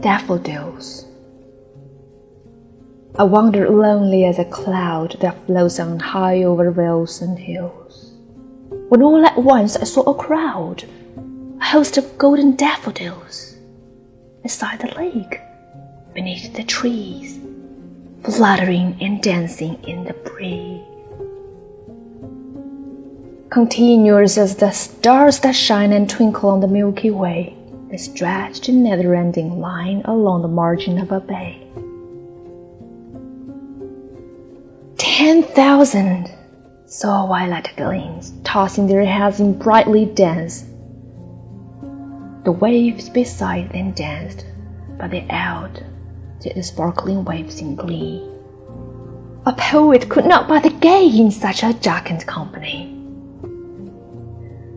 Daffodils. I wandered lonely as a cloud that floats on high over vales and hills, when all at once I saw a crowd, a host of golden daffodils, beside the lake, beneath the trees, fluttering and dancing in the breeze. Continuous as the stars that shine and twinkle on the Milky Way, they stretched in never-ending line along the margin of a bay. Ten thousand saw violet gleams tossing their heads in brightly dance. The waves beside them danced, but they did the sparkling waves in glee. A poet could not but the gay in such a jocund company.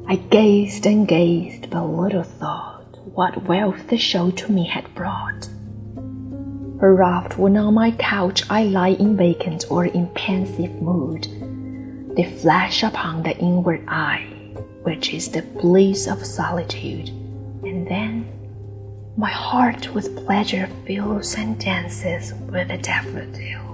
I gazed and gazed, but little thought what wealth the show to me had brought. Bereft when on my couch I lie in vacant or in pensive mood, they flash upon the inward eye, which is the bliss of solitude, and then my heart with pleasure fills and dances with the daffodil.